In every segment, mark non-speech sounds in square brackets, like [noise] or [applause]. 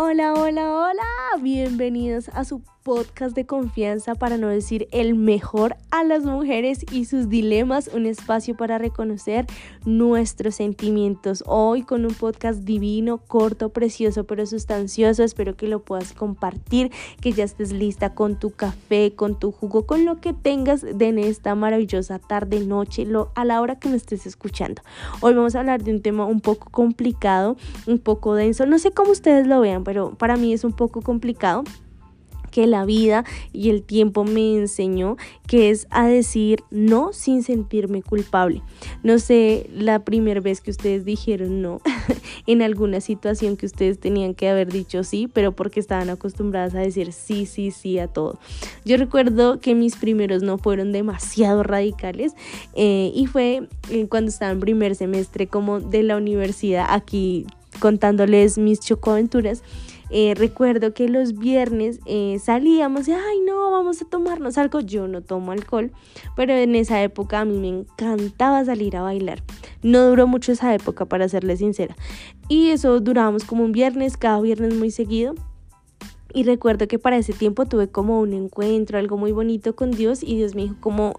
Hola, hola, hola, bienvenidos a su podcast de confianza para no decir el mejor a las mujeres y sus dilemas, un espacio para reconocer nuestros sentimientos. Hoy con un podcast divino, corto, precioso, pero sustancioso. Espero que lo puedas compartir, que ya estés lista con tu café, con tu jugo, con lo que tengas de en esta maravillosa tarde, noche, lo, a la hora que me estés escuchando. Hoy vamos a hablar de un tema un poco complicado, un poco denso. No sé cómo ustedes lo vean, pero para mí es un poco complicado que la vida y el tiempo me enseñó, que es a decir no sin sentirme culpable. No sé la primera vez que ustedes dijeron no [laughs] en alguna situación que ustedes tenían que haber dicho sí, pero porque estaban acostumbradas a decir sí, sí, sí a todo. Yo recuerdo que mis primeros no fueron demasiado radicales eh, y fue eh, cuando estaba en primer semestre como de la universidad aquí contándoles mis chocoaventuras eh, recuerdo que los viernes eh, salíamos y, ay, no, vamos a tomarnos algo. Yo no tomo alcohol, pero en esa época a mí me encantaba salir a bailar. No duró mucho esa época, para serle sincera. Y eso durábamos como un viernes, cada viernes muy seguido. Y recuerdo que para ese tiempo tuve como un encuentro, algo muy bonito con Dios y Dios me dijo como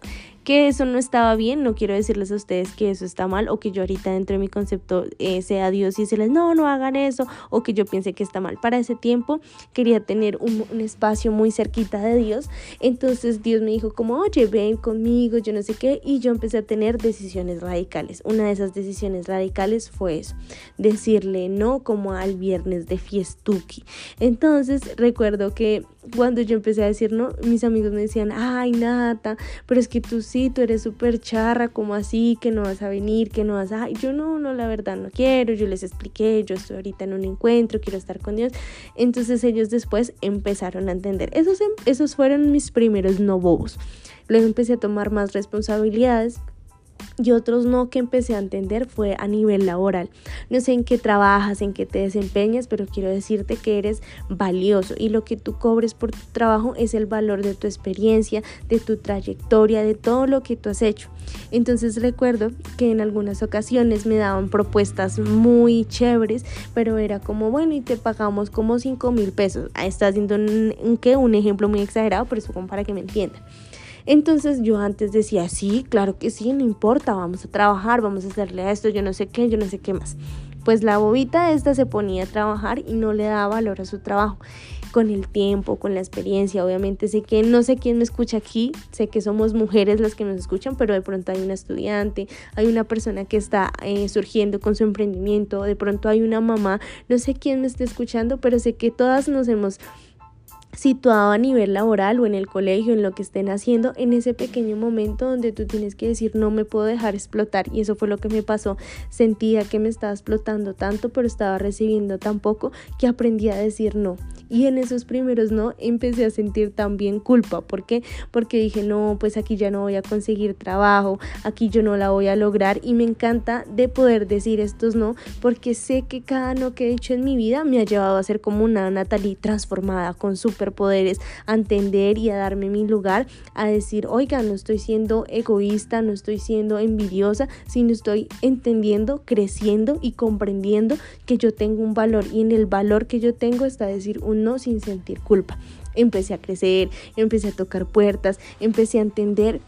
que eso no estaba bien, no quiero decirles a ustedes que eso está mal o que yo ahorita dentro de mi concepto eh, sea Dios y decirles no, no hagan eso o que yo piense que está mal. Para ese tiempo quería tener un, un espacio muy cerquita de Dios, entonces Dios me dijo como, oye, ven conmigo, yo no sé qué, y yo empecé a tener decisiones radicales. Una de esas decisiones radicales fue eso, decirle no como al viernes de fiestuki. Entonces recuerdo que cuando yo empecé a decir no, mis amigos me decían, ay Nata, pero es que tú sí, tú eres súper charra, como así, que no vas a venir, que no vas a... yo no, no, la verdad no quiero, yo les expliqué, yo estoy ahorita en un encuentro, quiero estar con Dios. Entonces ellos después empezaron a entender. Esos, em, esos fueron mis primeros no bobos. Luego empecé a tomar más responsabilidades y otros no que empecé a entender fue a nivel laboral. No sé en qué trabajas, en qué te desempeñas, pero quiero decirte que eres valioso y lo que tú cobres por tu trabajo es el valor de tu experiencia, de tu trayectoria, de todo lo que tú has hecho. Entonces recuerdo que en algunas ocasiones me daban propuestas muy chéveres, pero era como, bueno, y te pagamos como 5 mil pesos. Ahí está haciendo un, un, ejemplo muy exagerado, pero eso para que me entiendan. Entonces yo antes decía, sí, claro que sí, no importa, vamos a trabajar, vamos a hacerle a esto, yo no sé qué, yo no sé qué más. Pues la bobita esta se ponía a trabajar y no le daba valor a su trabajo. Con el tiempo, con la experiencia, obviamente sé que no sé quién me escucha aquí, sé que somos mujeres las que nos escuchan, pero de pronto hay una estudiante, hay una persona que está eh, surgiendo con su emprendimiento, de pronto hay una mamá, no sé quién me esté escuchando, pero sé que todas nos hemos situado a nivel laboral o en el colegio, en lo que estén haciendo, en ese pequeño momento donde tú tienes que decir no me puedo dejar explotar y eso fue lo que me pasó, sentía que me estaba explotando tanto pero estaba recibiendo tan poco que aprendí a decir no. Y en esos primeros no empecé a sentir también culpa, ¿por qué? Porque dije no, pues aquí ya no voy a conseguir trabajo, aquí yo no la voy a lograr y me encanta de poder decir estos no porque sé que cada no que he hecho en mi vida me ha llevado a ser como una Natalie transformada con super poderes a entender y a darme mi lugar, a decir, oiga, no estoy siendo egoísta, no estoy siendo envidiosa, sino estoy entendiendo, creciendo y comprendiendo que yo tengo un valor y en el valor que yo tengo está decir un no sin sentir culpa. Empecé a crecer, empecé a tocar puertas, empecé a entender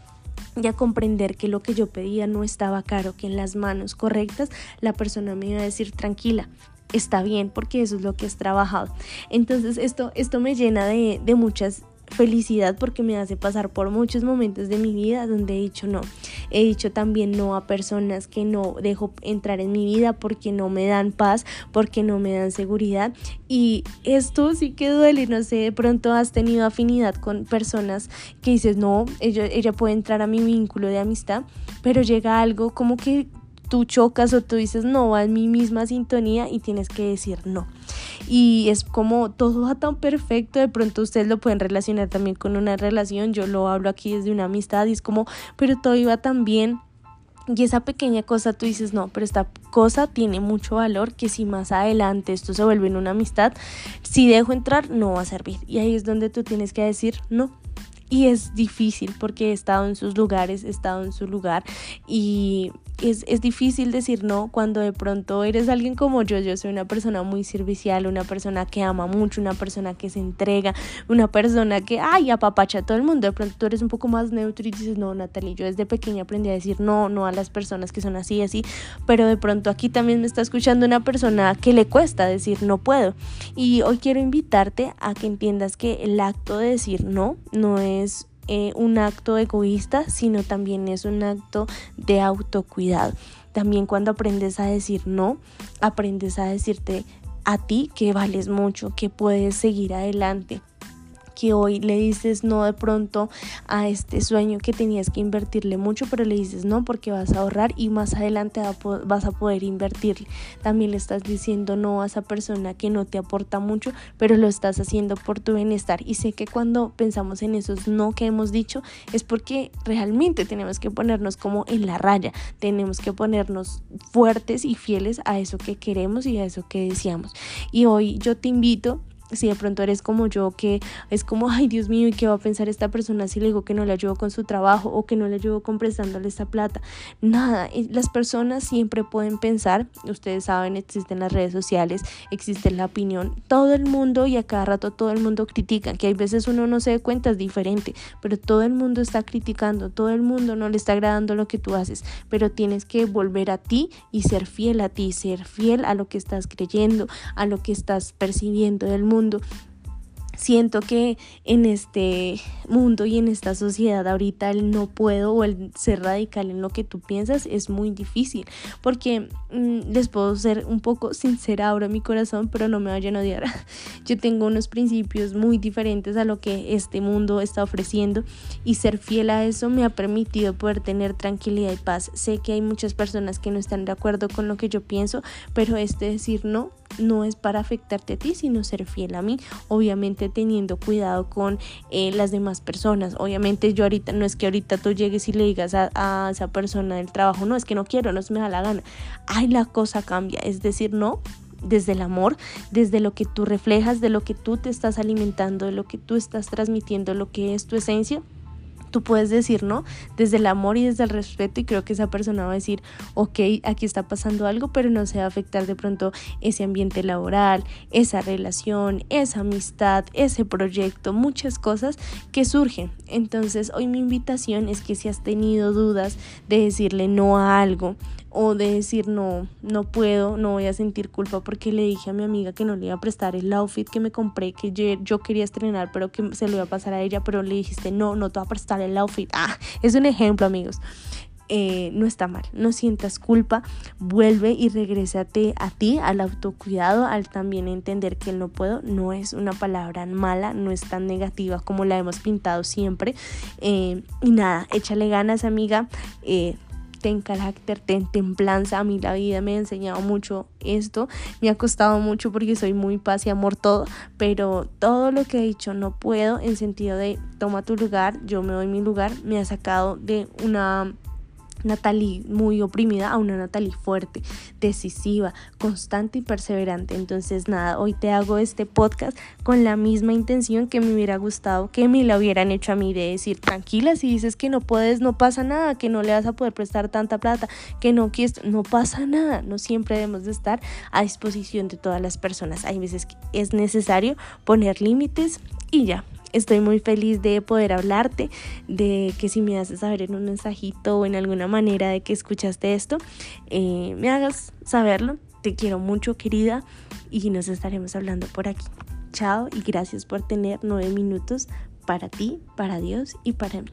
y a comprender que lo que yo pedía no estaba caro, que en las manos correctas la persona me iba a decir tranquila, está bien porque eso es lo que has trabajado. Entonces esto, esto me llena de, de muchas felicidad porque me hace pasar por muchos momentos de mi vida donde he dicho no. He dicho también no a personas que no dejo entrar en mi vida porque no me dan paz, porque no me dan seguridad. Y esto sí que duele, no sé, de pronto has tenido afinidad con personas que dices, no, ella, ella puede entrar a mi vínculo de amistad, pero llega algo como que tú chocas o tú dices no va en mi misma sintonía y tienes que decir no. Y es como todo va tan perfecto, de pronto ustedes lo pueden relacionar también con una relación, yo lo hablo aquí desde una amistad y es como, pero todo iba tan bien, y esa pequeña cosa tú dices, no, pero esta cosa tiene mucho valor que si más adelante esto se vuelve en una amistad, si dejo entrar no va a servir. Y ahí es donde tú tienes que decir, no, y es difícil porque he estado en sus lugares, he estado en su lugar y es, es difícil decir no cuando de pronto eres alguien como yo. Yo soy una persona muy servicial, una persona que ama mucho, una persona que se entrega, una persona que, ay, apapacha a todo el mundo. De pronto tú eres un poco más neutro y dices, no, Natalie, yo desde pequeña aprendí a decir no, no a las personas que son así, así. Pero de pronto aquí también me está escuchando una persona que le cuesta decir no puedo. Y hoy quiero invitarte a que entiendas que el acto de decir no no es eh, un acto egoísta, sino también es un acto de autocuidado. También cuando aprendes a decir no, aprendes a decirte a ti que vales mucho, que puedes seguir adelante que hoy le dices no de pronto a este sueño que tenías que invertirle mucho, pero le dices no porque vas a ahorrar y más adelante vas a poder invertirle. También le estás diciendo no a esa persona que no te aporta mucho, pero lo estás haciendo por tu bienestar. Y sé que cuando pensamos en esos no que hemos dicho es porque realmente tenemos que ponernos como en la raya, tenemos que ponernos fuertes y fieles a eso que queremos y a eso que deseamos. Y hoy yo te invito si de pronto eres como yo, que es como, ay Dios mío, ¿y qué va a pensar esta persona si le digo que no le ayudo con su trabajo o que no le ayudo con prestándole esta plata? Nada, las personas siempre pueden pensar, ustedes saben, existen las redes sociales, existe la opinión, todo el mundo y a cada rato todo el mundo critica, que hay veces uno no se da cuenta, es diferente, pero todo el mundo está criticando, todo el mundo no le está agradando lo que tú haces, pero tienes que volver a ti y ser fiel a ti, ser fiel a lo que estás creyendo, a lo que estás percibiendo del mundo mundo. Siento que en este mundo y en esta sociedad ahorita el no puedo o el ser radical en lo que tú piensas es muy difícil porque mm, les puedo ser un poco sincera ahora en mi corazón pero no me vayan a odiar. [laughs] Yo tengo unos principios muy diferentes a lo que este mundo está ofreciendo y ser fiel a eso me ha permitido poder tener tranquilidad y paz. Sé que hay muchas personas que no están de acuerdo con lo que yo pienso pero este decir no no es para afectarte a ti sino ser fiel a mí obviamente teniendo cuidado con eh, las demás personas. Obviamente yo ahorita, no es que ahorita tú llegues y le digas a, a esa persona del trabajo, no, es que no quiero, no se me da la gana. Ay, la cosa cambia, es decir, no, desde el amor, desde lo que tú reflejas, de lo que tú te estás alimentando, de lo que tú estás transmitiendo, lo que es tu esencia tú puedes decir no desde el amor y desde el respeto y creo que esa persona va a decir, ok, aquí está pasando algo, pero no se va a afectar de pronto ese ambiente laboral, esa relación, esa amistad, ese proyecto, muchas cosas que surgen. Entonces hoy mi invitación es que si has tenido dudas de decirle no a algo, o de decir no, no puedo, no voy a sentir culpa porque le dije a mi amiga que no le iba a prestar el outfit que me compré, que yo, quería estrenar, pero que se lo iba a pasar a ella, pero le dijiste no, no te va a prestar el outfit. Ah, es un ejemplo, amigos. Eh, no está mal, no sientas culpa, vuelve y regrésate a ti, al autocuidado, al también entender que no puedo no es una palabra mala, no es tan negativa como la hemos pintado siempre. Eh, y nada, échale ganas, amiga. Eh, ten carácter, ten templanza. A mí la vida me ha enseñado mucho esto. Me ha costado mucho porque soy muy paz y amor todo, pero todo lo que he dicho no puedo en sentido de toma tu lugar, yo me doy mi lugar, me ha sacado de una Natalie muy oprimida a una Natalie fuerte, decisiva, constante y perseverante. Entonces, nada, hoy te hago este podcast con la misma intención que me hubiera gustado que me lo hubieran hecho a mí de decir, tranquila, si dices que no puedes, no pasa nada, que no le vas a poder prestar tanta plata, que no quieres, no pasa nada. No siempre debemos de estar a disposición de todas las personas. Hay veces que es necesario poner límites y ya, Estoy muy feliz de poder hablarte, de que si me haces saber en un mensajito o en alguna manera de que escuchaste esto, eh, me hagas saberlo. Te quiero mucho, querida, y nos estaremos hablando por aquí. Chao y gracias por tener nueve minutos para ti, para Dios y para mí.